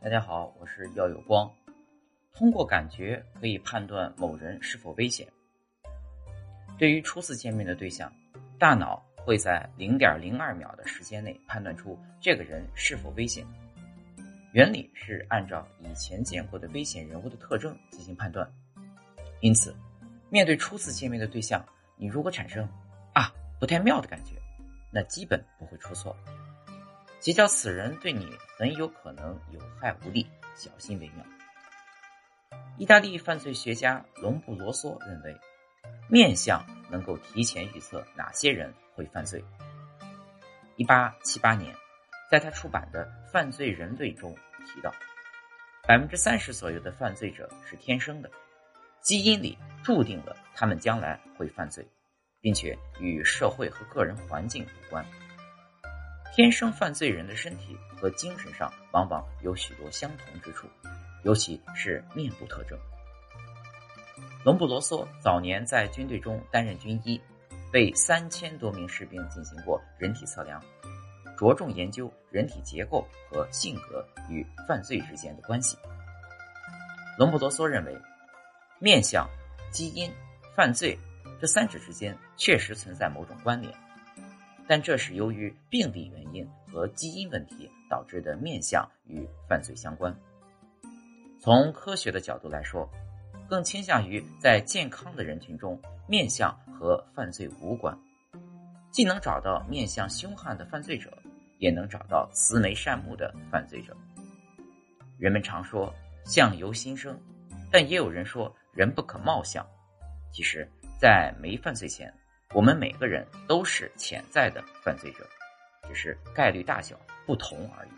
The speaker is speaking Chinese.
大家好，我是耀有光。通过感觉可以判断某人是否危险。对于初次见面的对象，大脑会在零点零二秒的时间内判断出这个人是否危险。原理是按照以前见过的危险人物的特征进行判断。因此，面对初次见面的对象，你如果产生啊不太妙的感觉，那基本不会出错。结交此人对你很有可能有害无利，小心为妙。意大利犯罪学家隆布罗梭认为，面相能够提前预测哪些人会犯罪。一八七八年，在他出版的《犯罪人类》中提到，百分之三十左右的犯罪者是天生的，基因里注定了他们将来会犯罪，并且与社会和个人环境有关。天生犯罪人的身体和精神上往往有许多相同之处。尤其是面部特征。隆布罗梭早年在军队中担任军医，为三千多名士兵进行过人体测量，着重研究人体结构和性格与犯罪之间的关系。隆布罗梭认为，面相、基因、犯罪这三者之间确实存在某种关联，但这是由于病理原因和基因问题导致的面相与犯罪相关。从科学的角度来说，更倾向于在健康的人群中，面相和犯罪无关，既能找到面相凶悍的犯罪者，也能找到慈眉善目的犯罪者。人们常说“相由心生”，但也有人说“人不可貌相”。其实，在没犯罪前，我们每个人都是潜在的犯罪者，只是概率大小不同而已。